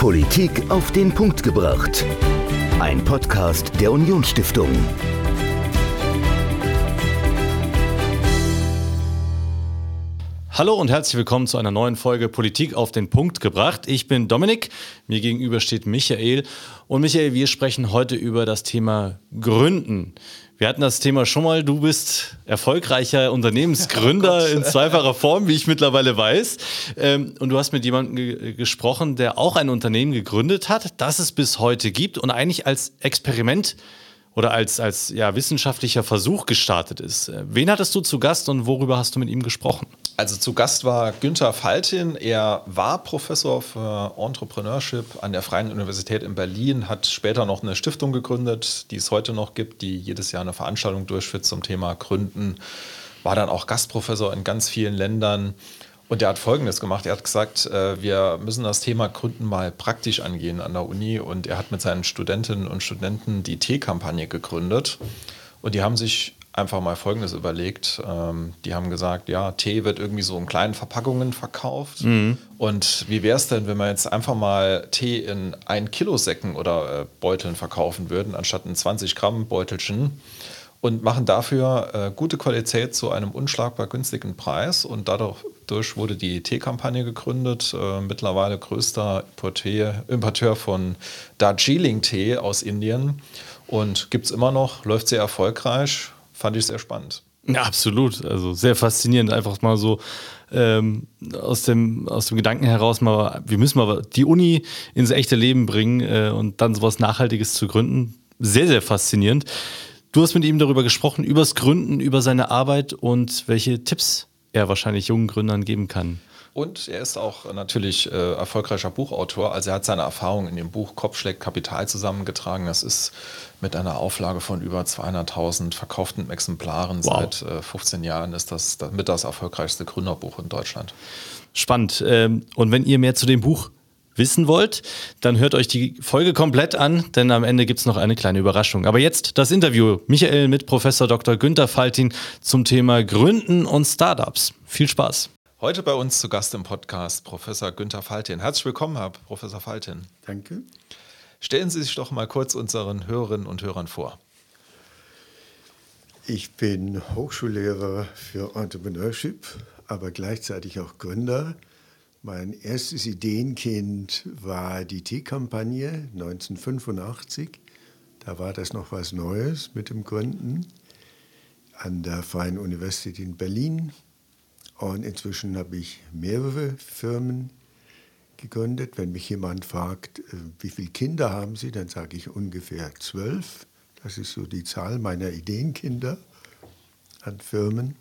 Politik auf den Punkt gebracht. Ein Podcast der Unionsstiftung. Hallo und herzlich willkommen zu einer neuen Folge Politik auf den Punkt gebracht. Ich bin Dominik, mir gegenüber steht Michael. Und Michael, wir sprechen heute über das Thema Gründen. Wir hatten das Thema schon mal. Du bist erfolgreicher Unternehmensgründer oh in zweifacher Form, wie ich mittlerweile weiß. Ähm, und du hast mit jemandem ge gesprochen, der auch ein Unternehmen gegründet hat, das es bis heute gibt und eigentlich als Experiment oder als, als ja, wissenschaftlicher Versuch gestartet ist. Wen hattest du zu Gast und worüber hast du mit ihm gesprochen? Also zu Gast war Günther Faltin. Er war Professor für Entrepreneurship an der Freien Universität in Berlin, hat später noch eine Stiftung gegründet, die es heute noch gibt, die jedes Jahr eine Veranstaltung durchführt zum Thema Gründen. War dann auch Gastprofessor in ganz vielen Ländern. Und er hat Folgendes gemacht. Er hat gesagt, äh, wir müssen das Thema Gründen mal praktisch angehen an der Uni. Und er hat mit seinen Studentinnen und Studenten die T-Kampagne gegründet. Und die haben sich einfach mal Folgendes überlegt. Ähm, die haben gesagt, ja, Tee wird irgendwie so in kleinen Verpackungen verkauft. Mhm. Und wie wäre es denn, wenn wir jetzt einfach mal Tee in 1 Kilo Säcken oder äh, Beuteln verkaufen würden, anstatt in 20 Gramm Beutelchen? Und machen dafür äh, gute Qualität zu einem unschlagbar günstigen Preis. Und dadurch wurde die Teekampagne gegründet. Äh, mittlerweile größter Importeur, Importeur von Darjeeling-Tee aus Indien. Und gibt es immer noch, läuft sehr erfolgreich fand ich sehr spannend. Ja, absolut. Also sehr faszinierend, einfach mal so ähm, aus, dem, aus dem Gedanken heraus mal, wir müssen mal die Uni ins echte Leben bringen äh, und dann sowas Nachhaltiges zu gründen. Sehr, sehr faszinierend. Du hast mit ihm darüber gesprochen, übers Gründen, über seine Arbeit und welche Tipps er wahrscheinlich jungen Gründern geben kann. Und er ist auch natürlich äh, erfolgreicher Buchautor. Also er hat seine Erfahrungen in dem Buch Kopfschläg Kapital zusammengetragen. Das ist mit einer Auflage von über 200.000 verkauften Exemplaren wow. seit äh, 15 Jahren ist das, mit das erfolgreichste Gründerbuch in Deutschland. Spannend. Ähm, und wenn ihr mehr zu dem Buch wissen wollt, dann hört euch die Folge komplett an, denn am Ende gibt es noch eine kleine Überraschung. Aber jetzt das Interview Michael mit Professor Dr. Günther Faltin zum Thema Gründen und Startups. Viel Spaß. Heute bei uns zu Gast im Podcast Professor Günther Faltin. Herzlich willkommen, Herr Professor Faltin. Danke. Stellen Sie sich doch mal kurz unseren Hörerinnen und Hörern vor. Ich bin Hochschullehrer für Entrepreneurship, aber gleichzeitig auch Gründer. Mein erstes Ideenkind war die T-Kampagne 1985. Da war das noch was Neues mit dem Gründen an der Freien Universität in Berlin und inzwischen habe ich mehrere Firmen gegründet. Wenn mich jemand fragt, äh, wie viele Kinder haben Sie, dann sage ich ungefähr zwölf. Das ist so die Zahl meiner Ideenkinder an Firmen,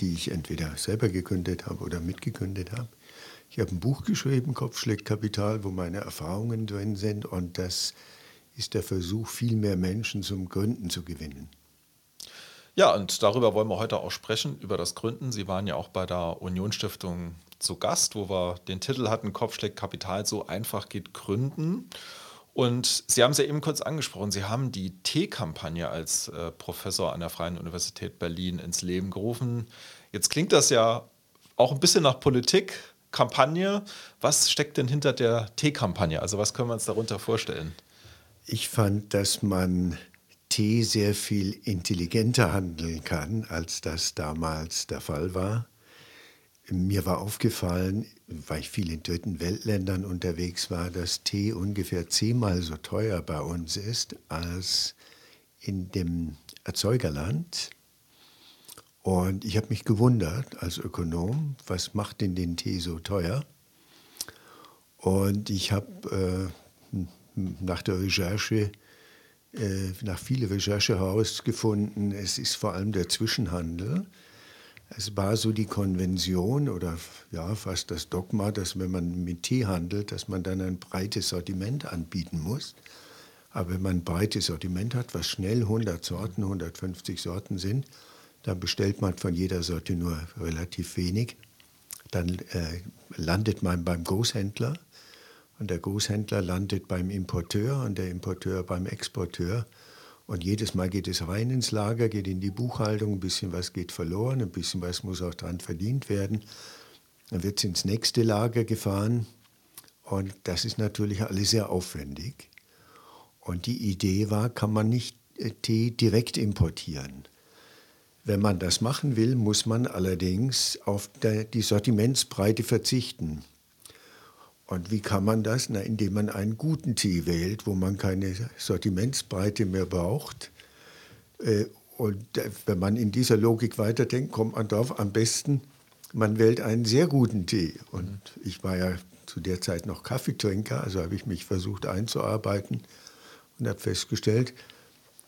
die ich entweder selber gegründet habe oder mitgegründet habe. Ich habe ein Buch geschrieben, Kopfschlägt Kapital, wo meine Erfahrungen drin sind und das ist der Versuch, viel mehr Menschen zum Gründen zu gewinnen. Ja, und darüber wollen wir heute auch sprechen, über das Gründen. Sie waren ja auch bei der Unionsstiftung zu Gast, wo wir den Titel hatten, Kopfschlägt Kapital, so einfach geht Gründen. Und Sie haben es ja eben kurz angesprochen, Sie haben die T-Kampagne als äh, Professor an der Freien Universität Berlin ins Leben gerufen. Jetzt klingt das ja auch ein bisschen nach Politik, Kampagne. Was steckt denn hinter der T-Kampagne? Also was können wir uns darunter vorstellen? Ich fand, dass man Tee sehr viel intelligenter handeln kann, als das damals der Fall war. Mir war aufgefallen, weil ich viel in dritten Weltländern unterwegs war, dass Tee ungefähr zehnmal so teuer bei uns ist als in dem Erzeugerland. Und ich habe mich gewundert als Ökonom, was macht denn den Tee so teuer? Und ich habe äh, nach der Recherche äh, nach viel Recherche herausgefunden, es ist vor allem der Zwischenhandel. Es war so die Konvention oder ja fast das Dogma, dass wenn man mit Tee handelt, dass man dann ein breites Sortiment anbieten muss. Aber wenn man ein breites Sortiment hat, was schnell 100 Sorten, 150 Sorten sind, dann bestellt man von jeder Sorte nur relativ wenig. Dann äh, landet man beim Großhändler und der Großhändler landet beim Importeur und der Importeur beim Exporteur. Und jedes Mal geht es rein ins Lager, geht in die Buchhaltung, ein bisschen was geht verloren, ein bisschen was muss auch dran verdient werden. Dann wird es ins nächste Lager gefahren Und das ist natürlich alles sehr aufwendig. Und die Idee war, kann man nicht äh, Tee direkt importieren. Wenn man das machen will, muss man allerdings auf die Sortimentsbreite verzichten. Und wie kann man das? Na, indem man einen guten Tee wählt, wo man keine Sortimentsbreite mehr braucht. Äh, und äh, wenn man in dieser Logik weiterdenkt, kommt man darauf am besten, man wählt einen sehr guten Tee. Und ich war ja zu der Zeit noch Kaffeetrinker, also habe ich mich versucht einzuarbeiten und habe festgestellt,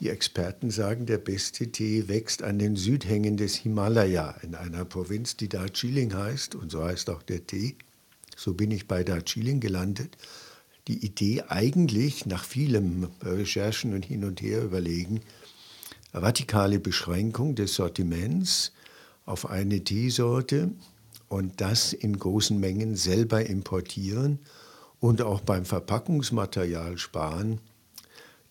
die Experten sagen, der beste Tee wächst an den Südhängen des Himalaya in einer Provinz, die Darjeeling heißt und so heißt auch der Tee. So bin ich bei Darjeeling gelandet. Die Idee eigentlich nach vielem Recherchen und hin und her überlegen, radikale Beschränkung des Sortiments auf eine Teesorte und das in großen Mengen selber importieren und auch beim Verpackungsmaterial sparen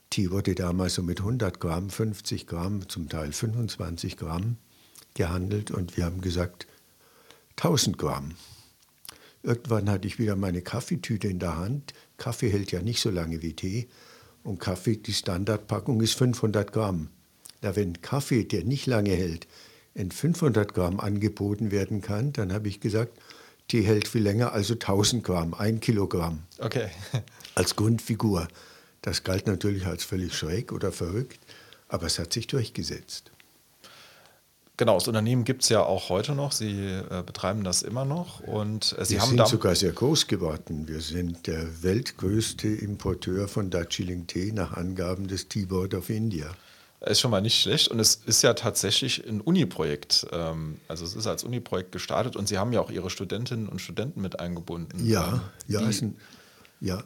Tee wurde damals so mit 100 Gramm, 50 Gramm, zum Teil 25 Gramm gehandelt und wir haben gesagt 1000 Gramm. Irgendwann hatte ich wieder meine Kaffeetüte in der Hand. Kaffee hält ja nicht so lange wie Tee. Und Kaffee, die Standardpackung ist 500 Gramm. Da wenn Kaffee, der nicht lange hält, in 500 Gramm angeboten werden kann, dann habe ich gesagt, Tee hält viel länger, also 1000 Gramm, ein Kilogramm. Okay. Als Grundfigur. Das galt natürlich als völlig schräg oder verrückt, aber es hat sich durchgesetzt. Genau, das Unternehmen gibt es ja auch heute noch. Sie äh, betreiben das immer noch. Und äh, Sie Wir haben sind sogar sehr groß geworden. Wir sind der weltgrößte Importeur von Darjeeling Tee nach Angaben des Tea Board of India. Ist schon mal nicht schlecht. Und es ist ja tatsächlich ein Uni-Projekt. Ähm, also es ist als Uni-Projekt gestartet und Sie haben ja auch Ihre Studentinnen und Studenten mit eingebunden. Ja, ähm, ja, ist ein, ja,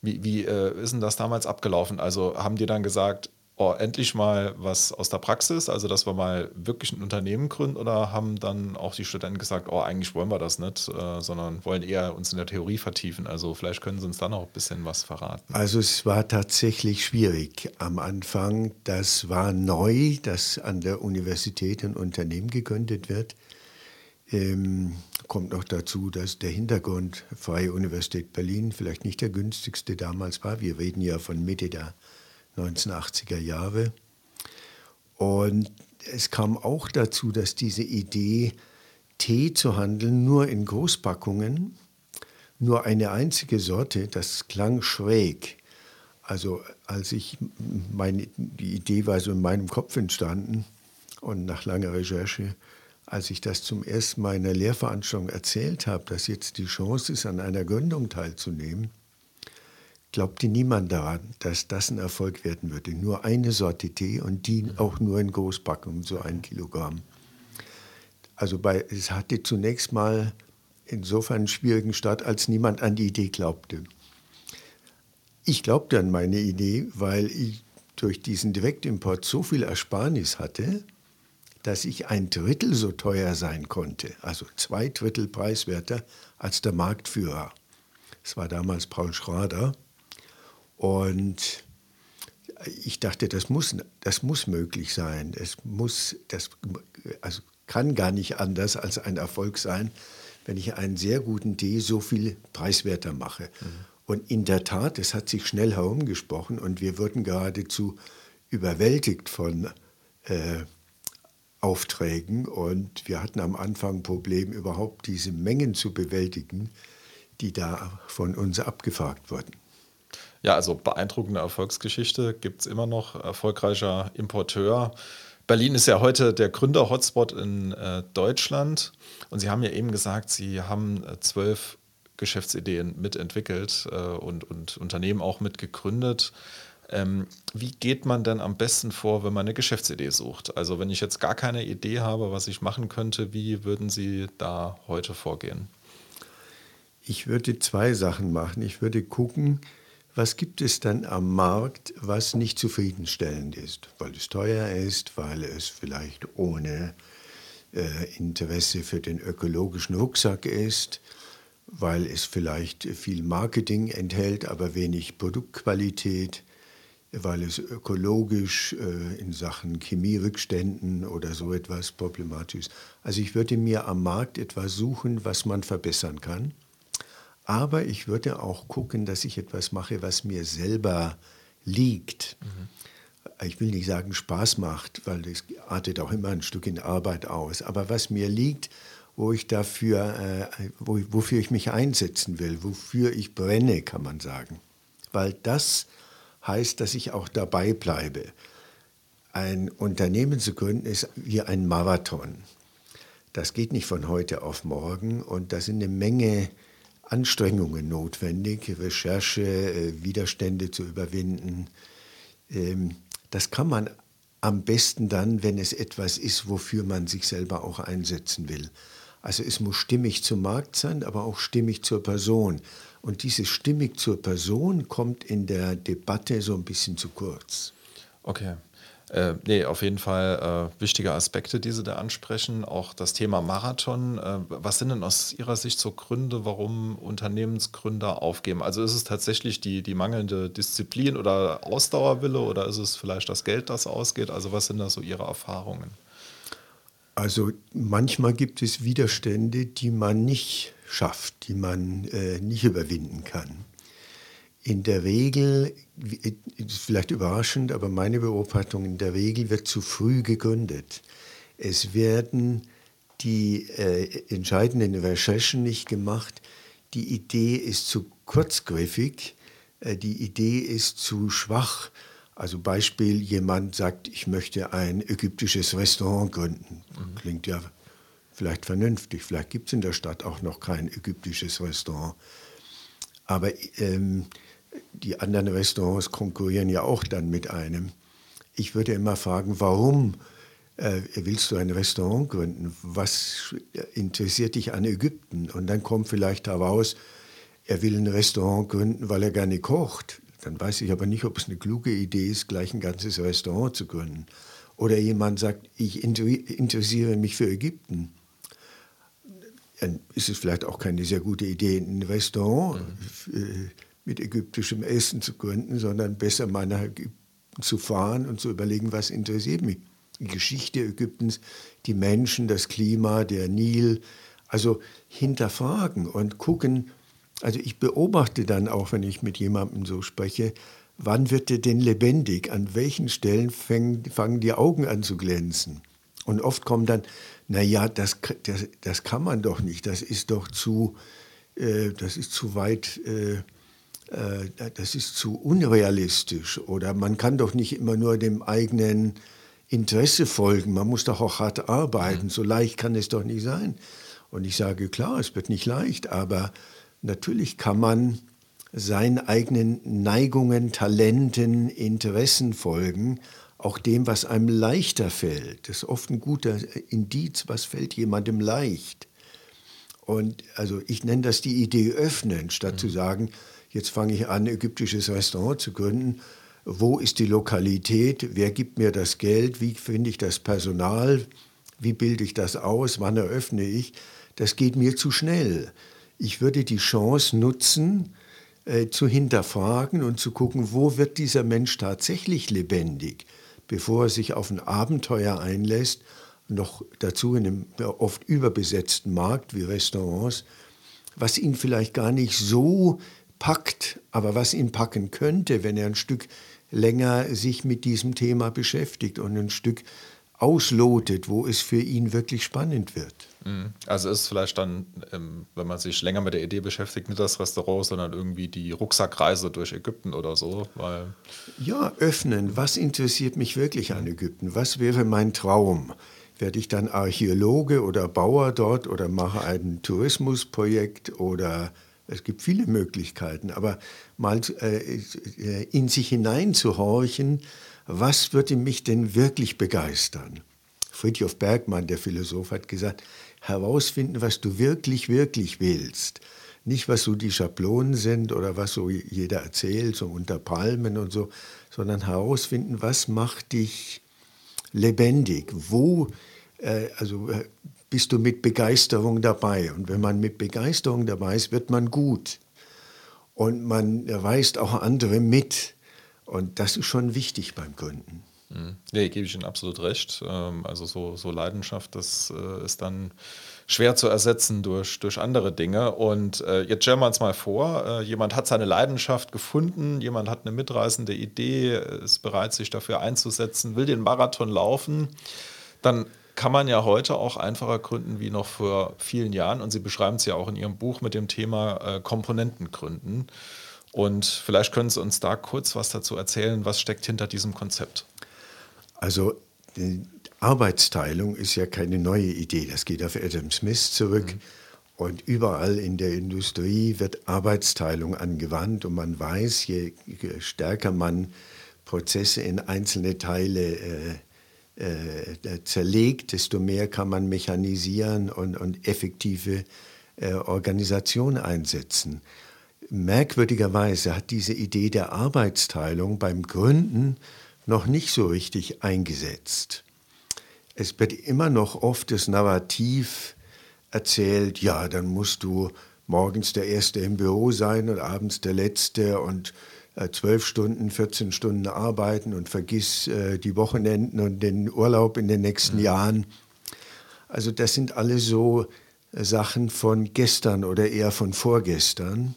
wie, wie äh, ist denn das damals abgelaufen? Also haben die dann gesagt, oh, endlich mal was aus der Praxis, also dass wir mal wirklich ein Unternehmen gründen oder haben dann auch die Studenten gesagt, oh, eigentlich wollen wir das nicht, äh, sondern wollen eher uns in der Theorie vertiefen. Also vielleicht können Sie uns dann auch ein bisschen was verraten. Also es war tatsächlich schwierig am Anfang. Das war neu, dass an der Universität ein Unternehmen gegründet wird. Ähm, kommt noch dazu, dass der Hintergrund Freie Universität Berlin vielleicht nicht der günstigste damals war. Wir reden ja von Mitte der 1980er Jahre. Und es kam auch dazu, dass diese Idee, Tee zu handeln, nur in Großpackungen, nur eine einzige Sorte, das klang schräg. Also als ich, meine, die Idee war so in meinem Kopf entstanden und nach langer Recherche als ich das zum ersten Mal in der Lehrveranstaltung erzählt habe, dass jetzt die Chance ist, an einer Gründung teilzunehmen, glaubte niemand daran, dass das ein Erfolg werden würde. Nur eine Sorte Tee und die auch nur in Großpackungen, so ein Kilogramm. Also bei, es hatte zunächst mal insofern einen schwierigen Start, als niemand an die Idee glaubte. Ich glaubte an meine Idee, weil ich durch diesen Direktimport so viel Ersparnis hatte, dass ich ein Drittel so teuer sein konnte, also zwei Drittel preiswerter als der Marktführer. Es war damals Paul Schrader. Und ich dachte, das muss, das muss möglich sein. Es muss, das also kann gar nicht anders als ein Erfolg sein, wenn ich einen sehr guten Tee so viel preiswerter mache. Mhm. Und in der Tat, es hat sich schnell herumgesprochen und wir wurden geradezu überwältigt von äh, Aufträgen und wir hatten am Anfang ein Problem, überhaupt diese Mengen zu bewältigen, die da von uns abgefragt wurden. Ja, also beeindruckende Erfolgsgeschichte gibt es immer noch. Erfolgreicher Importeur. Berlin ist ja heute der Gründer-Hotspot in äh, Deutschland. Und Sie haben ja eben gesagt, Sie haben äh, zwölf Geschäftsideen mitentwickelt äh, und, und Unternehmen auch mitgegründet. Ähm, wie geht man denn am besten vor, wenn man eine Geschäftsidee sucht? Also wenn ich jetzt gar keine Idee habe, was ich machen könnte, wie würden Sie da heute vorgehen? Ich würde zwei Sachen machen. Ich würde gucken, was gibt es dann am Markt, was nicht zufriedenstellend ist, weil es teuer ist, weil es vielleicht ohne äh, Interesse für den ökologischen Rucksack ist, weil es vielleicht viel Marketing enthält, aber wenig Produktqualität weil es ökologisch äh, in Sachen Chemierückständen oder so etwas problematisch ist. Also ich würde mir am Markt etwas suchen, was man verbessern kann. Aber ich würde auch gucken, dass ich etwas mache, was mir selber liegt. Mhm. Ich will nicht sagen Spaß macht, weil das artet auch immer ein Stück in Arbeit aus. Aber was mir liegt, wo ich dafür, äh, wo, wofür ich mich einsetzen will, wofür ich brenne, kann man sagen. Weil das heißt, dass ich auch dabei bleibe. Ein Unternehmen zu gründen ist wie ein Marathon. Das geht nicht von heute auf morgen und da sind eine Menge Anstrengungen notwendig, Recherche, äh, Widerstände zu überwinden. Ähm, das kann man am besten dann, wenn es etwas ist, wofür man sich selber auch einsetzen will. Also es muss stimmig zum Markt sein, aber auch stimmig zur Person. Und dieses stimmig zur Person kommt in der Debatte so ein bisschen zu kurz. Okay. Äh, nee, auf jeden Fall äh, wichtige Aspekte, die Sie da ansprechen. Auch das Thema Marathon. Äh, was sind denn aus Ihrer Sicht so Gründe, warum Unternehmensgründer aufgeben? Also ist es tatsächlich die, die mangelnde Disziplin oder Ausdauerwille oder ist es vielleicht das Geld, das ausgeht? Also was sind da so Ihre Erfahrungen? Also manchmal gibt es Widerstände, die man nicht schafft, die man äh, nicht überwinden kann. In der Regel, vielleicht überraschend, aber meine Beobachtung, in der Regel wird zu früh gegründet. Es werden die äh, entscheidenden Recherchen nicht gemacht. Die Idee ist zu kurzgriffig, äh, die Idee ist zu schwach. Also Beispiel, jemand sagt, ich möchte ein ägyptisches Restaurant gründen. Mhm. Klingt ja vielleicht vernünftig. Vielleicht gibt es in der Stadt auch noch kein ägyptisches Restaurant. Aber ähm, die anderen Restaurants konkurrieren ja auch dann mit einem. Ich würde immer fragen, warum äh, willst du ein Restaurant gründen? Was interessiert dich an Ägypten? Und dann kommt vielleicht heraus, er will ein Restaurant gründen, weil er gerne kocht. Dann weiß ich aber nicht, ob es eine kluge Idee ist, gleich ein ganzes Restaurant zu gründen. Oder jemand sagt, ich interessiere mich für Ägypten. Dann ist es vielleicht auch keine sehr gute Idee, ein Restaurant mhm mit ägyptischem Essen zu gründen, sondern besser mal nach Ägypten zu fahren und zu überlegen, was interessiert mich. Die Geschichte Ägyptens, die Menschen, das Klima, der Nil. Also hinterfragen und gucken. Also ich beobachte dann auch, wenn ich mit jemandem so spreche, wann wird der denn lebendig? An welchen Stellen fangen, die Augen an zu glänzen? Und oft kommt dann, naja, das, das, das kann man doch nicht, das ist doch zu, äh, das ist zu weit. Äh, äh, das ist zu unrealistisch oder man kann doch nicht immer nur dem eigenen Interesse folgen, man muss doch auch hart arbeiten, so leicht kann es doch nicht sein. Und ich sage, klar, es wird nicht leicht, aber natürlich kann man seinen eigenen Neigungen, Talenten, Interessen folgen, auch dem, was einem leichter fällt. Das ist oft ein guter Indiz, was fällt jemandem leicht. Und also ich nenne das die Idee öffnen, statt mhm. zu sagen, jetzt fange ich an, ein ägyptisches Restaurant zu gründen. Wo ist die Lokalität? Wer gibt mir das Geld? Wie finde ich das Personal? Wie bilde ich das aus? Wann eröffne ich? Das geht mir zu schnell. Ich würde die Chance nutzen, äh, zu hinterfragen und zu gucken, wo wird dieser Mensch tatsächlich lebendig, bevor er sich auf ein Abenteuer einlässt, noch dazu in einem oft überbesetzten Markt wie Restaurants, was ihn vielleicht gar nicht so packt, aber was ihn packen könnte, wenn er ein Stück länger sich mit diesem Thema beschäftigt und ein Stück auslotet, wo es für ihn wirklich spannend wird. Mhm. Also ist es vielleicht dann, ähm, wenn man sich länger mit der Idee beschäftigt, nicht das Restaurant, sondern irgendwie die Rucksackreise durch Ägypten oder so. Ja, öffnen. Was interessiert mich wirklich an Ägypten? Was wäre mein Traum? Werde ich dann Archäologe oder Bauer dort oder mache ein Tourismusprojekt oder es gibt viele Möglichkeiten, aber mal äh, in sich hineinzuhorchen, was würde mich denn wirklich begeistern? Friedhof Bergmann, der Philosoph, hat gesagt, herausfinden, was du wirklich, wirklich willst. Nicht, was so die Schablonen sind oder was so jeder erzählt, so unter Palmen und so, sondern herausfinden, was macht dich lebendig? Wo, äh, also äh, bist du mit Begeisterung dabei. Und wenn man mit Begeisterung dabei ist, wird man gut. Und man weist auch andere mit. Und das ist schon wichtig beim Gründen. Mhm. Nee, gebe ich Ihnen absolut recht. Ähm, also so, so Leidenschaft, das äh, ist dann schwer zu ersetzen durch, durch andere Dinge. Und äh, jetzt stellen wir uns mal vor, äh, jemand hat seine Leidenschaft gefunden, jemand hat eine mitreißende Idee, ist bereit, sich dafür einzusetzen, will den Marathon laufen. Dann kann man ja heute auch einfacher gründen wie noch vor vielen Jahren. Und Sie beschreiben es ja auch in Ihrem Buch mit dem Thema äh, Komponenten gründen. Und vielleicht können Sie uns da kurz was dazu erzählen, was steckt hinter diesem Konzept. Also die Arbeitsteilung ist ja keine neue Idee. Das geht auf Adam Smith zurück. Mhm. Und überall in der Industrie wird Arbeitsteilung angewandt und man weiß, je stärker man Prozesse in einzelne Teile äh, äh, zerlegt, desto mehr kann man mechanisieren und, und effektive äh, Organisation einsetzen. Merkwürdigerweise hat diese Idee der Arbeitsteilung beim Gründen noch nicht so richtig eingesetzt. Es wird immer noch oft das Narrativ erzählt, ja, dann musst du morgens der Erste im Büro sein und abends der Letzte und zwölf Stunden, 14 Stunden arbeiten und vergiss äh, die Wochenenden und den Urlaub in den nächsten mhm. Jahren. Also das sind alle so äh, Sachen von gestern oder eher von vorgestern.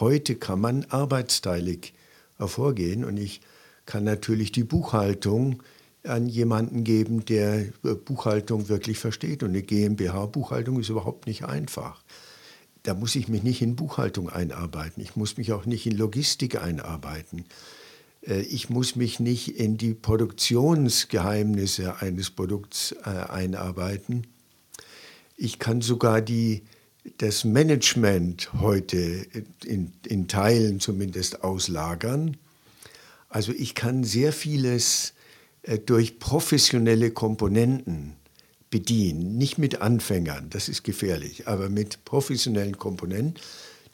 Heute kann man arbeitsteilig vorgehen und ich kann natürlich die Buchhaltung an jemanden geben, der Buchhaltung wirklich versteht. Und eine GmbH-Buchhaltung ist überhaupt nicht einfach. Da muss ich mich nicht in Buchhaltung einarbeiten. Ich muss mich auch nicht in Logistik einarbeiten. Äh, ich muss mich nicht in die Produktionsgeheimnisse eines Produkts äh, einarbeiten. Ich kann sogar die, das Management heute in, in Teilen zumindest auslagern. Also ich kann sehr vieles äh, durch professionelle Komponenten bedienen, nicht mit Anfängern, das ist gefährlich, aber mit professionellen Komponenten.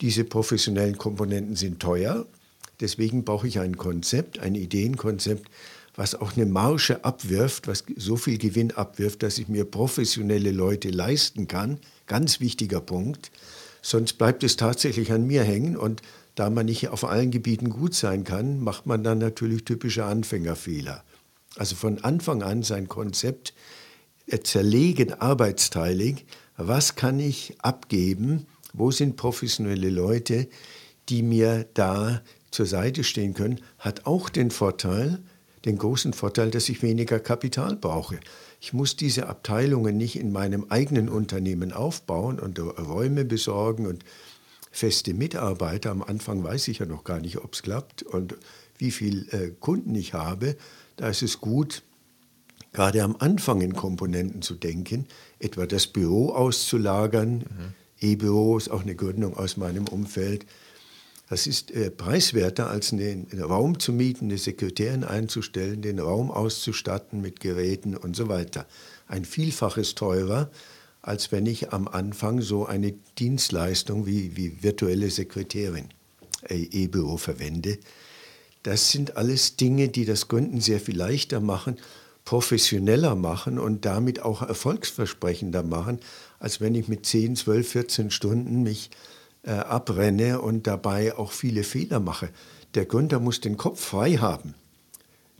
Diese professionellen Komponenten sind teuer, deswegen brauche ich ein Konzept, ein Ideenkonzept, was auch eine Marge abwirft, was so viel Gewinn abwirft, dass ich mir professionelle Leute leisten kann. Ganz wichtiger Punkt. Sonst bleibt es tatsächlich an mir hängen und da man nicht auf allen Gebieten gut sein kann, macht man dann natürlich typische Anfängerfehler. Also von Anfang an sein Konzept zerlegen, arbeitsteilig. Was kann ich abgeben? Wo sind professionelle Leute, die mir da zur Seite stehen können? Hat auch den Vorteil, den großen Vorteil, dass ich weniger Kapital brauche. Ich muss diese Abteilungen nicht in meinem eigenen Unternehmen aufbauen und Räume besorgen und feste Mitarbeiter. Am Anfang weiß ich ja noch gar nicht, ob es klappt und wie viele äh, Kunden ich habe. Da ist es gut, gerade am Anfang in Komponenten zu denken, etwa das Büro auszulagern. Mhm. E-Büro ist auch eine Gründung aus meinem Umfeld. Das ist äh, preiswerter, als einen, einen Raum zu mieten, eine Sekretärin einzustellen, den Raum auszustatten mit Geräten und so weiter. Ein Vielfaches teurer, als wenn ich am Anfang so eine Dienstleistung wie, wie virtuelle Sekretärin, äh, E-Büro verwende. Das sind alles Dinge, die das Gründen sehr viel leichter machen, professioneller machen und damit auch erfolgsversprechender machen, als wenn ich mit 10, 12, 14 Stunden mich äh, abrenne und dabei auch viele Fehler mache. Der Gründer muss den Kopf frei haben.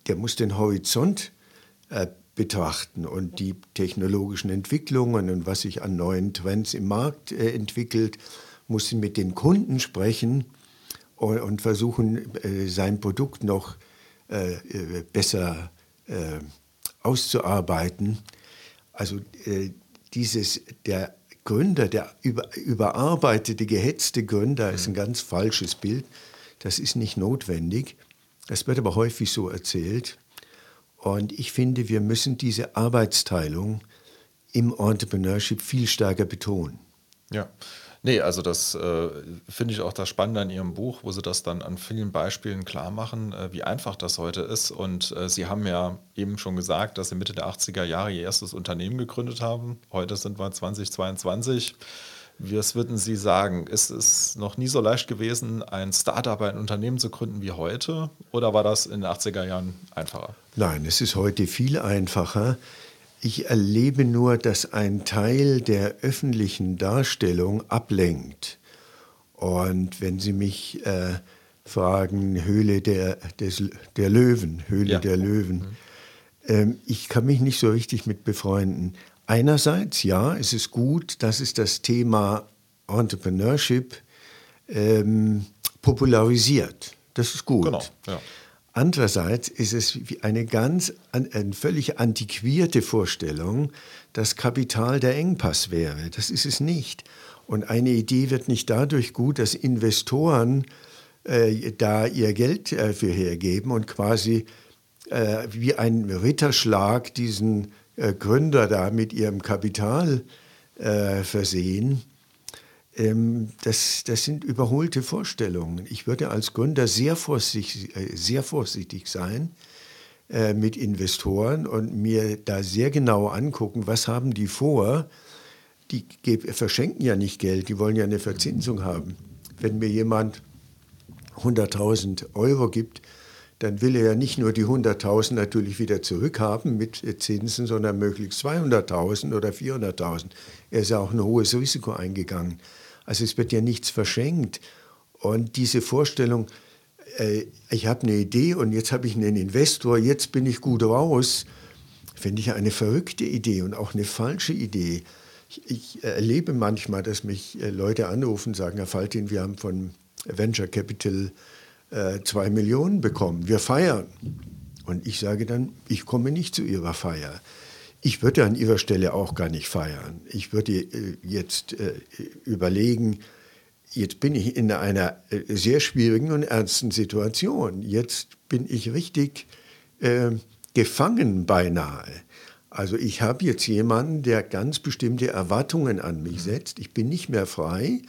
Der muss den Horizont äh, betrachten und die technologischen Entwicklungen und was sich an neuen Trends im Markt äh, entwickelt, muss mit den Kunden sprechen und, und versuchen, äh, sein Produkt noch äh, äh besser äh, auszuarbeiten. Also äh, dieses, der Gründer, der über, überarbeitete, gehetzte Gründer mhm. ist ein ganz falsches Bild. Das ist nicht notwendig. Das wird aber häufig so erzählt. Und ich finde, wir müssen diese Arbeitsteilung im Entrepreneurship viel stärker betonen. Ja, Nee, also das äh, finde ich auch das Spannende an Ihrem Buch, wo Sie das dann an vielen Beispielen klar machen, äh, wie einfach das heute ist. Und äh, Sie haben ja eben schon gesagt, dass Sie Mitte der 80er Jahre Ihr erstes Unternehmen gegründet haben. Heute sind wir 2022. Was würden Sie sagen? Ist es noch nie so leicht gewesen, ein Startup, ein Unternehmen zu gründen wie heute? Oder war das in den 80er Jahren einfacher? Nein, es ist heute viel einfacher. Ich erlebe nur, dass ein Teil der öffentlichen Darstellung ablenkt. Und wenn Sie mich äh, fragen, Höhle der, des, der Löwen, Höhle ja. der Löwen, mhm. ähm, ich kann mich nicht so richtig mit befreunden. einerseits, ja, es ist gut, dass es das Thema Entrepreneurship ähm, popularisiert. Das ist gut. Genau, ja. Andererseits ist es eine ganz eine völlig antiquierte Vorstellung, dass Kapital der Engpass wäre. Das ist es nicht. Und eine Idee wird nicht dadurch gut, dass Investoren äh, da ihr Geld äh, für hergeben und quasi äh, wie ein Ritterschlag diesen äh, Gründer da mit ihrem Kapital äh, versehen. Ähm, das, das sind überholte Vorstellungen. Ich würde als Gründer sehr vorsichtig, äh, sehr vorsichtig sein äh, mit Investoren und mir da sehr genau angucken, was haben die vor. Die verschenken ja nicht Geld, die wollen ja eine Verzinsung haben. Wenn mir jemand 100.000 Euro gibt, dann will er ja nicht nur die 100.000 natürlich wieder zurückhaben mit Zinsen, sondern möglichst 200.000 oder 400.000. Er ist ja auch ein hohes Risiko eingegangen. Also es wird ja nichts verschenkt. Und diese Vorstellung, äh, ich habe eine Idee und jetzt habe ich einen Investor, jetzt bin ich gut raus, finde ich eine verrückte Idee und auch eine falsche Idee. Ich, ich erlebe manchmal, dass mich äh, Leute anrufen und sagen, Herr Faltin, wir haben von Venture Capital äh, zwei Millionen bekommen, wir feiern. Und ich sage dann, ich komme nicht zu Ihrer Feier. Ich würde an Ihrer Stelle auch gar nicht feiern. Ich würde äh, jetzt äh, überlegen, jetzt bin ich in einer äh, sehr schwierigen und ernsten Situation. Jetzt bin ich richtig äh, gefangen beinahe. Also ich habe jetzt jemanden, der ganz bestimmte Erwartungen an mich setzt. Ich bin nicht mehr frei.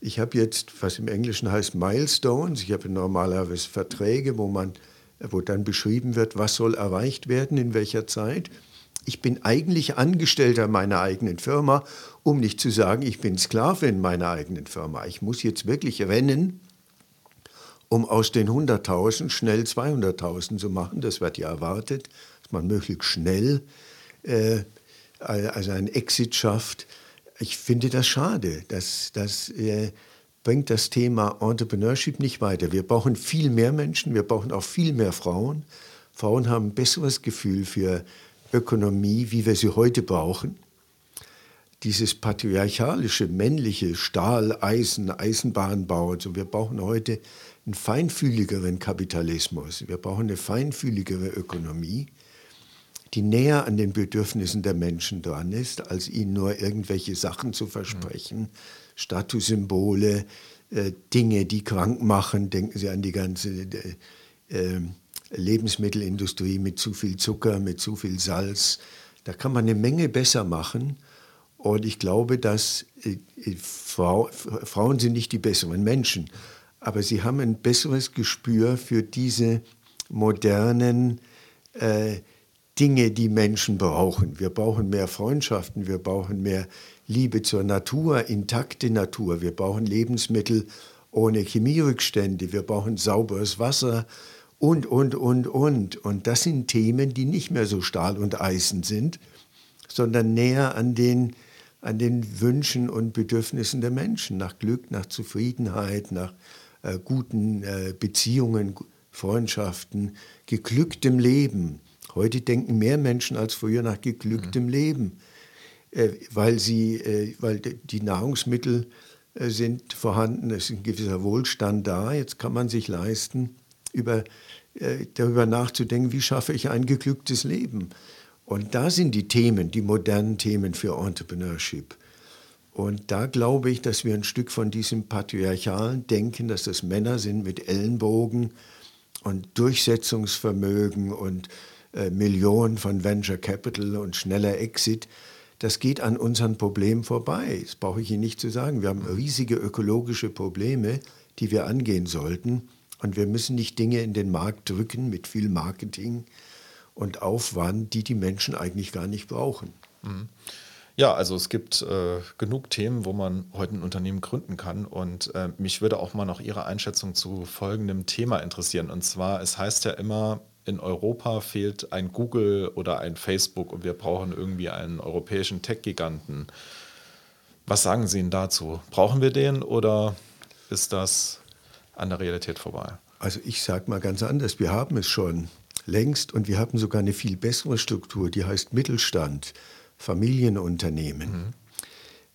Ich habe jetzt, was im Englischen heißt Milestones. Ich habe normalerweise Verträge, wo man, wo dann beschrieben wird, was soll erreicht werden in welcher Zeit ich bin eigentlich Angestellter meiner eigenen Firma, um nicht zu sagen, ich bin Sklave in meiner eigenen Firma. Ich muss jetzt wirklich rennen, um aus den 100.000 schnell 200.000 zu machen. Das wird ja erwartet, dass man möglichst schnell äh, also einen Exit schafft. Ich finde das schade. Das, das äh, bringt das Thema Entrepreneurship nicht weiter. Wir brauchen viel mehr Menschen, wir brauchen auch viel mehr Frauen. Frauen haben ein besseres Gefühl für Ökonomie, wie wir sie heute brauchen. Dieses patriarchalische, männliche Stahl, Eisen, Eisenbahnbau. Also wir brauchen heute einen feinfühligeren Kapitalismus. Wir brauchen eine feinfühligere Ökonomie, die näher an den Bedürfnissen der Menschen dran ist, als ihnen nur irgendwelche Sachen zu versprechen. Mhm. Statussymbole, äh, Dinge, die krank machen. Denken Sie an die ganze äh, äh, Lebensmittelindustrie mit zu viel Zucker, mit zu viel Salz. Da kann man eine Menge besser machen. Und ich glaube, dass äh, Frau, Frauen sind nicht die besseren Menschen, aber sie haben ein besseres Gespür für diese modernen äh, Dinge, die Menschen brauchen. Wir brauchen mehr Freundschaften, wir brauchen mehr Liebe zur Natur, intakte Natur. Wir brauchen Lebensmittel ohne Chemierückstände, wir brauchen sauberes Wasser, und, und, und, und. Und das sind Themen, die nicht mehr so Stahl und Eisen sind, sondern näher an den, an den Wünschen und Bedürfnissen der Menschen, nach Glück, nach Zufriedenheit, nach äh, guten äh, Beziehungen, Freundschaften, geglücktem Leben. Heute denken mehr Menschen als früher nach geglücktem mhm. Leben, äh, weil, sie, äh, weil die Nahrungsmittel äh, sind vorhanden, es ist ein gewisser Wohlstand da, jetzt kann man sich leisten, über äh, darüber nachzudenken, wie schaffe ich ein geglücktes Leben. Und da sind die Themen, die modernen Themen für Entrepreneurship. Und da glaube ich, dass wir ein Stück von diesem patriarchalen Denken, dass das Männer sind mit Ellenbogen und Durchsetzungsvermögen und äh, Millionen von Venture Capital und schneller Exit, das geht an unseren Problemen vorbei. Das brauche ich Ihnen nicht zu sagen. Wir haben riesige ökologische Probleme, die wir angehen sollten. Und wir müssen nicht Dinge in den Markt drücken mit viel Marketing und Aufwand, die die Menschen eigentlich gar nicht brauchen. Mhm. Ja, also es gibt äh, genug Themen, wo man heute ein Unternehmen gründen kann. Und äh, mich würde auch mal noch Ihre Einschätzung zu folgendem Thema interessieren. Und zwar, es heißt ja immer, in Europa fehlt ein Google oder ein Facebook und wir brauchen irgendwie einen europäischen Tech-Giganten. Was sagen Sie denn dazu? Brauchen wir den oder ist das an der Realität vorbei. Also ich sage mal ganz anders, wir haben es schon längst und wir haben sogar eine viel bessere Struktur, die heißt Mittelstand. Familienunternehmen.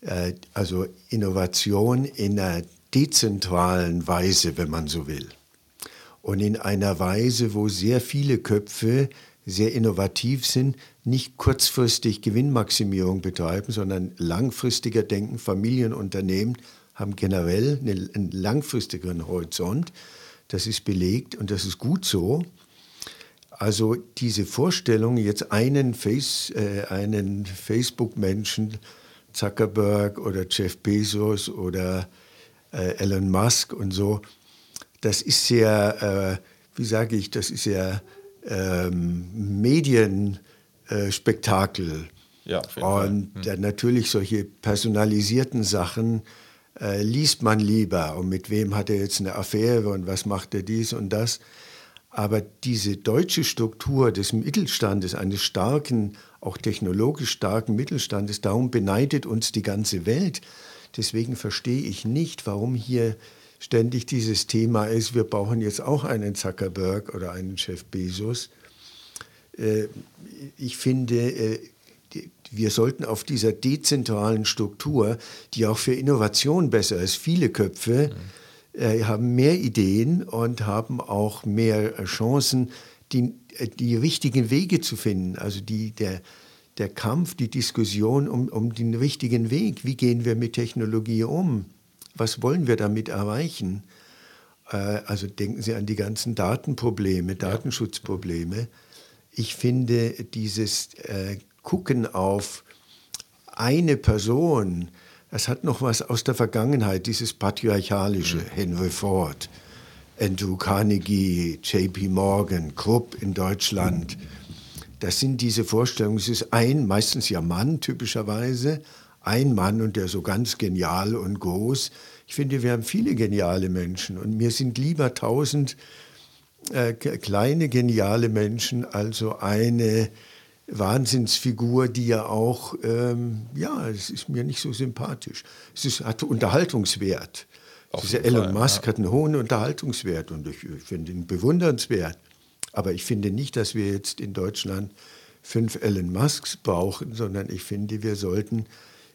Mhm. Äh, also Innovation in einer dezentralen Weise, wenn man so will. Und in einer Weise, wo sehr viele Köpfe sehr innovativ sind, nicht kurzfristig Gewinnmaximierung betreiben, sondern langfristiger denken. Familienunternehmen haben generell einen langfristigeren Horizont. Das ist belegt und das ist gut so. Also diese Vorstellung, jetzt einen, Face, äh, einen Facebook-Menschen, Zuckerberg oder Jeff Bezos oder äh, Elon Musk und so, das ist sehr, äh, wie sage ich, das ist sehr ähm, Medienspektakel. ja, und hm. natürlich solche personalisierten Sachen äh, liest man lieber. Und mit wem hat er jetzt eine Affäre und was macht er dies und das. Aber diese deutsche Struktur des Mittelstandes, eines starken, auch technologisch starken Mittelstandes, darum beneidet uns die ganze Welt. Deswegen verstehe ich nicht, warum hier ständig dieses Thema ist, wir brauchen jetzt auch einen Zuckerberg oder einen Chef Bezos. Äh, ich finde, äh, wir sollten auf dieser dezentralen Struktur, die auch für Innovation besser ist, viele Köpfe, mhm äh, haben mehr Ideen und haben auch mehr äh, Chancen, die, äh, die richtigen Wege zu finden. Also die, der, der Kampf, die Diskussion um, um den richtigen Weg. Wie gehen wir mit Technologie um? Was wollen wir damit erreichen? Also denken Sie an die ganzen Datenprobleme, Datenschutzprobleme. Ich finde dieses äh, Gucken auf eine Person, es hat noch was aus der Vergangenheit, dieses patriarchalische. Henry Ford, Andrew Carnegie, JP Morgan, Krupp in Deutschland. Das sind diese Vorstellungen. Es ist ein, meistens ja Mann typischerweise, ein Mann und der so ganz genial und groß. Ich finde, wir haben viele geniale Menschen und mir sind lieber tausend äh, kleine geniale Menschen, also eine Wahnsinnsfigur, die ja auch, ähm, ja, es ist mir nicht so sympathisch. Es ist, hat Unterhaltungswert. Dieser Elon Musk ja. hat einen hohen Unterhaltungswert und ich finde ihn bewundernswert. Aber ich finde nicht, dass wir jetzt in Deutschland fünf Elon Musks brauchen, sondern ich finde, wir sollten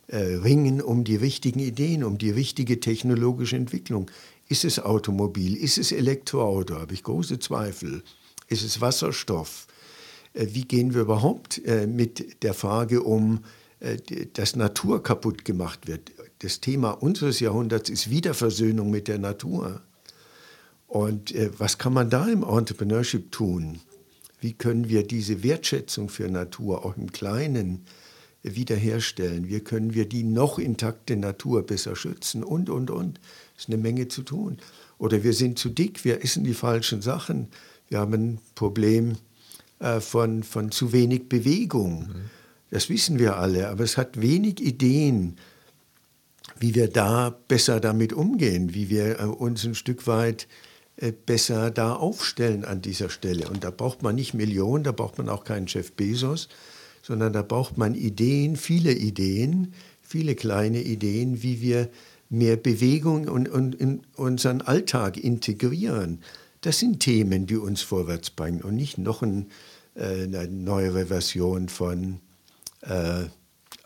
äh, ringen um die richtigen Ideen, um die richtige technologische Entwicklung. Ist es Automobil? Ist es Elektroauto? Habe ich große Zweifel. Ist es Wasserstoff? Äh, wie gehen wir überhaupt äh, mit der Frage um, äh, dass Natur kaputt gemacht wird. Das Thema unseres Jahrhunderts ist Wiederversöhnung mit der Natur. Und was kann man da im Entrepreneurship tun? Wie können wir diese Wertschätzung für Natur auch im Kleinen wiederherstellen? Wie können wir die noch intakte Natur besser schützen? Und, und, und. Es ist eine Menge zu tun. Oder wir sind zu dick, wir essen die falschen Sachen. Wir haben ein Problem äh, von, von zu wenig Bewegung. Mhm. Das wissen wir alle, aber es hat wenig Ideen, wie wir da besser damit umgehen, wie wir äh, uns ein Stück weit äh, besser da aufstellen an dieser Stelle. Und da braucht man nicht Millionen, da braucht man auch keinen Chef Bezos, sondern da braucht man Ideen, viele Ideen, viele kleine Ideen, wie wir mehr Bewegung und, und in unseren Alltag integrieren. Das sind Themen, die uns vorwärts bringen und nicht noch ein äh, eine neuere Version von äh,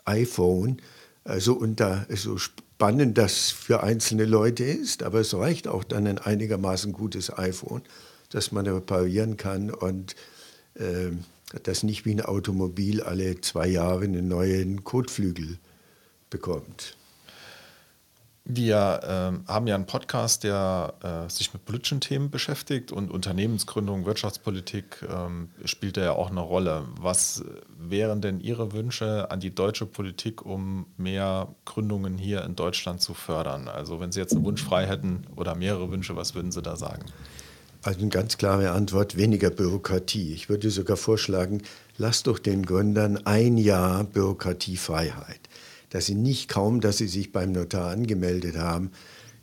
iPhone. Also da so spannend das für einzelne Leute ist, aber es reicht auch dann ein einigermaßen gutes iPhone, das man reparieren kann und äh, das nicht wie ein Automobil alle zwei Jahre einen neuen Kotflügel bekommt. Wir äh, haben ja einen Podcast, der äh, sich mit politischen Themen beschäftigt und Unternehmensgründung, Wirtschaftspolitik ähm, spielt da ja auch eine Rolle. Was wären denn Ihre Wünsche an die deutsche Politik, um mehr Gründungen hier in Deutschland zu fördern? Also wenn Sie jetzt einen Wunsch frei hätten oder mehrere Wünsche, was würden Sie da sagen? Also eine ganz klare Antwort, weniger Bürokratie. Ich würde sogar vorschlagen, lasst doch den Gründern ein Jahr Bürokratiefreiheit dass sie nicht kaum, dass sie sich beim Notar angemeldet haben,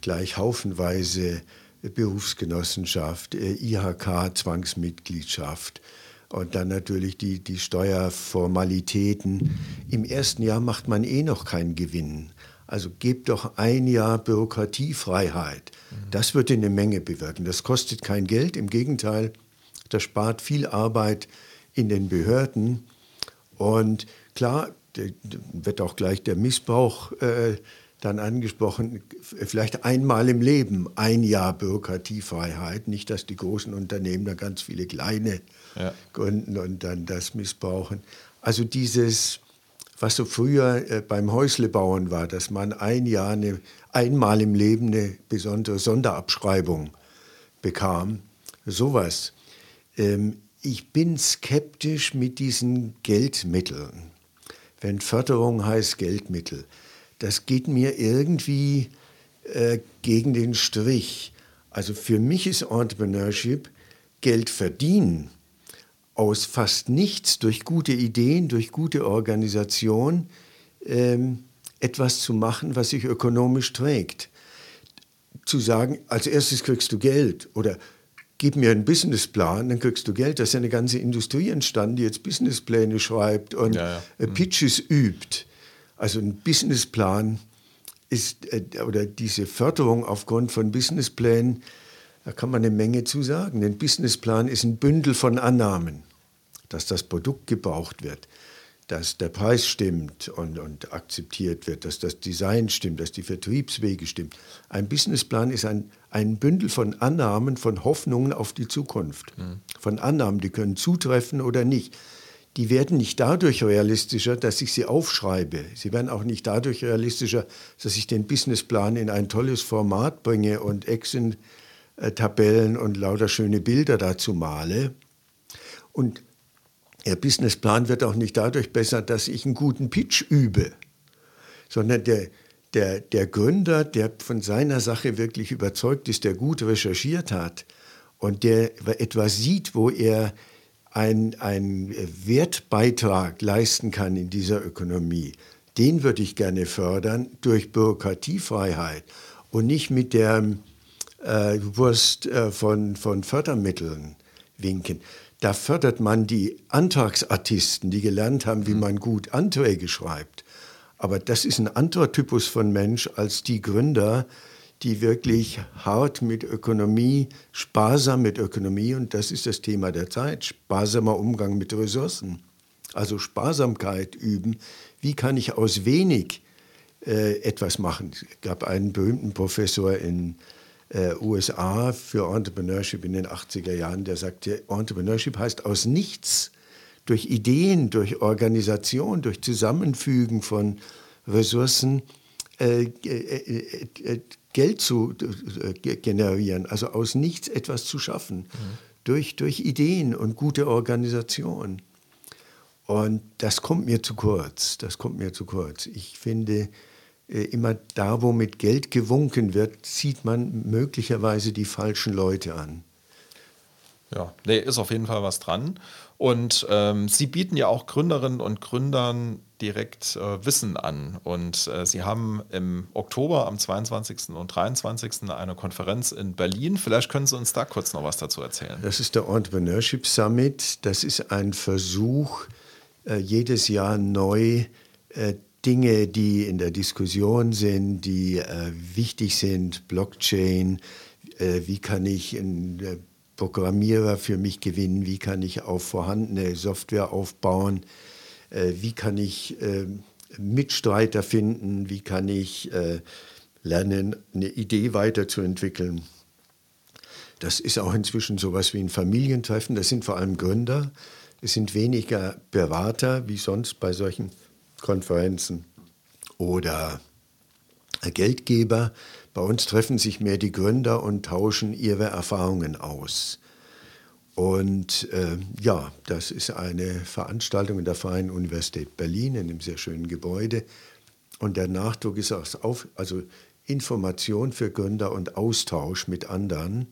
gleich haufenweise Berufsgenossenschaft, äh, IHK, Zwangsmitgliedschaft und dann natürlich die, die Steuerformalitäten. Im ersten Jahr macht man eh noch keinen Gewinn. Also gebt doch ein Jahr Bürokratiefreiheit. Das wird eine Menge bewirken. Das kostet kein Geld, im Gegenteil, das spart viel Arbeit in den Behörden. Und klar, wird auch gleich der Missbrauch äh, dann angesprochen, vielleicht einmal im Leben ein Jahr Bürokratiefreiheit, nicht, dass die großen Unternehmen da ganz viele kleine ja. gründen und dann das missbrauchen. Also dieses, was so früher äh, beim Häuslebauen war, dass man ein Jahr, eine, einmal im Leben eine besondere Sonderabschreibung bekam, sowas. Ähm, ich bin skeptisch mit diesen Geldmitteln. Wenn Förderung heißt Geldmittel das geht mir irgendwie äh, gegen den Strich. Also für mich ist Entrepreneurship Geld verdienen aus fast nichts, durch gute Ideen, durch gute Organisation, ähm, etwas zu machen, was sich ökonomisch trägt. Zu sagen, als erstes kriegst du Geld oder gib mir einen Businessplan, dann kriegst du Geld. Da ist ja eine ganze Industrie entstanden, die jetzt Businesspläne schreibt und ja, ja. Äh, Pitches übt. Also ein Businessplan ist, äh, oder diese Förderung aufgrund von Businessplänen, da kann man eine Menge zu sagen. Ein Businessplan ist ein Bündel von Annahmen, dass das Produkt gebraucht wird, dass der Preis stimmt und, und akzeptiert wird, dass das Design stimmt, dass die Vertriebswege stimmen. Ein Businessplan ist ein, ein Bündel von Annahmen, von Hoffnungen auf die Zukunft. Mhm. Von Annahmen, die können zutreffen oder nicht die werden nicht dadurch realistischer, dass ich sie aufschreibe. Sie werden auch nicht dadurch realistischer, dass ich den Businessplan in ein tolles Format bringe und Excel-Tabellen und lauter schöne Bilder dazu male. Und der Businessplan wird auch nicht dadurch besser, dass ich einen guten Pitch übe, sondern der, der, der Gründer, der von seiner Sache wirklich überzeugt ist, der gut recherchiert hat und der etwas sieht, wo er einen Wertbeitrag leisten kann in dieser Ökonomie, den würde ich gerne fördern durch Bürokratiefreiheit und nicht mit der äh, Wurst äh, von, von Fördermitteln winken. Da fördert man die Antragsartisten, die gelernt haben, wie mhm. man gut Anträge schreibt. Aber das ist ein anderer Typus von Mensch als die Gründer, die wirklich hart mit Ökonomie, sparsam mit Ökonomie, und das ist das Thema der Zeit, sparsamer Umgang mit Ressourcen, also Sparsamkeit üben. Wie kann ich aus wenig äh, etwas machen? Es gab einen berühmten Professor in äh, USA für Entrepreneurship in den 80er Jahren, der sagte, Entrepreneurship heißt aus nichts, durch Ideen, durch Organisation, durch Zusammenfügen von Ressourcen, äh, äh, äh, Geld zu äh, generieren, also aus nichts etwas zu schaffen, mhm. durch, durch Ideen und gute Organisation. Und das kommt mir zu kurz, das kommt mir zu kurz. Ich finde, äh, immer da, wo mit Geld gewunken wird, zieht man möglicherweise die falschen Leute an. Ja, nee, ist auf jeden Fall was dran. Und ähm, Sie bieten ja auch Gründerinnen und Gründern direkt äh, Wissen an. Und äh, Sie haben im Oktober am 22. und 23. eine Konferenz in Berlin. Vielleicht können Sie uns da kurz noch was dazu erzählen. Das ist der Entrepreneurship Summit. Das ist ein Versuch, äh, jedes Jahr neu äh, Dinge, die in der Diskussion sind, die äh, wichtig sind, Blockchain, äh, wie kann ich in Programmierer für mich gewinnen, wie kann ich auf vorhandene Software aufbauen, äh, wie kann ich äh, Mitstreiter finden, wie kann ich äh, lernen, eine Idee weiterzuentwickeln. Das ist auch inzwischen sowas wie ein Familientreffen, das sind vor allem Gründer, es sind weniger Berater wie sonst bei solchen Konferenzen oder Geldgeber, bei uns treffen sich mehr die Gründer und tauschen ihre Erfahrungen aus. Und äh, ja, das ist eine Veranstaltung in der Freien Universität Berlin in einem sehr schönen Gebäude. Und der Nachdruck ist auch auf, also Information für Gründer und Austausch mit anderen.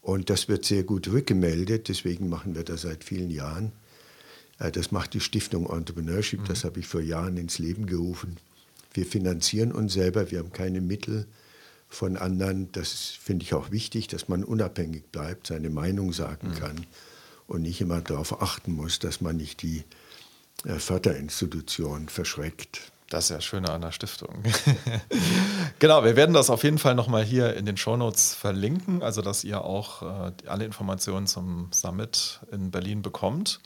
Und das wird sehr gut rückgemeldet, deswegen machen wir das seit vielen Jahren. Äh, das macht die Stiftung Entrepreneurship, mhm. das habe ich vor Jahren ins Leben gerufen. Wir finanzieren uns selber, wir haben keine Mittel von anderen. Das finde ich auch wichtig, dass man unabhängig bleibt, seine Meinung sagen mhm. kann und nicht immer darauf achten muss, dass man nicht die äh, Förderinstitution verschreckt. Das ist ja schöne an der Stiftung. genau, wir werden das auf jeden Fall nochmal hier in den Shownotes verlinken, also dass ihr auch äh, alle Informationen zum Summit in Berlin bekommt.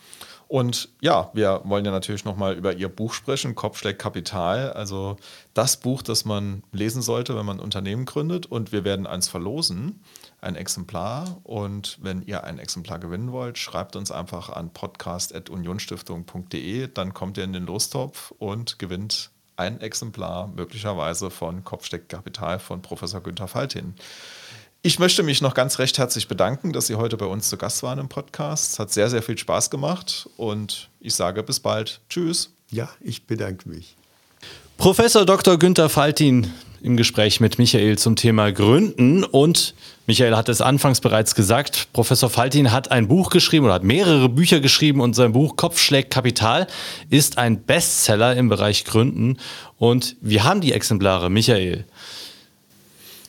Und ja, wir wollen ja natürlich nochmal über Ihr Buch sprechen, Kopfschläg Kapital. Also das Buch, das man lesen sollte, wenn man ein Unternehmen gründet. Und wir werden eins verlosen, ein Exemplar. Und wenn ihr ein Exemplar gewinnen wollt, schreibt uns einfach an podcast.unionstiftung.de. Dann kommt ihr in den Lostopf und gewinnt ein Exemplar möglicherweise von Kopfsteck Kapital von Professor Günther Faltin. Ich möchte mich noch ganz recht herzlich bedanken, dass Sie heute bei uns zu Gast waren im Podcast. Es hat sehr, sehr viel Spaß gemacht und ich sage bis bald. Tschüss. Ja, ich bedanke mich. Professor Dr. Günther Faltin im Gespräch mit Michael zum Thema Gründen und Michael hat es anfangs bereits gesagt, Professor Faltin hat ein Buch geschrieben oder hat mehrere Bücher geschrieben und sein Buch Kopfschläg Kapital ist ein Bestseller im Bereich Gründen und wir haben die Exemplare, Michael.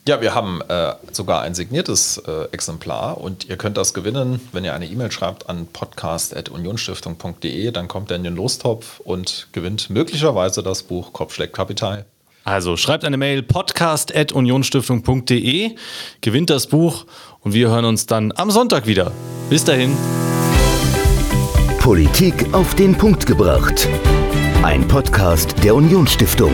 Ja, wir haben äh, sogar ein signiertes äh, Exemplar und ihr könnt das gewinnen, wenn ihr eine E-Mail schreibt an podcast.unionstiftung.de, dann kommt er in den Lostopf und gewinnt möglicherweise das Buch Kopfschläg Kapital. Also schreibt eine Mail podcast.unionstiftung.de, gewinnt das Buch und wir hören uns dann am Sonntag wieder. Bis dahin. Politik auf den Punkt gebracht. Ein Podcast der Unionsstiftung.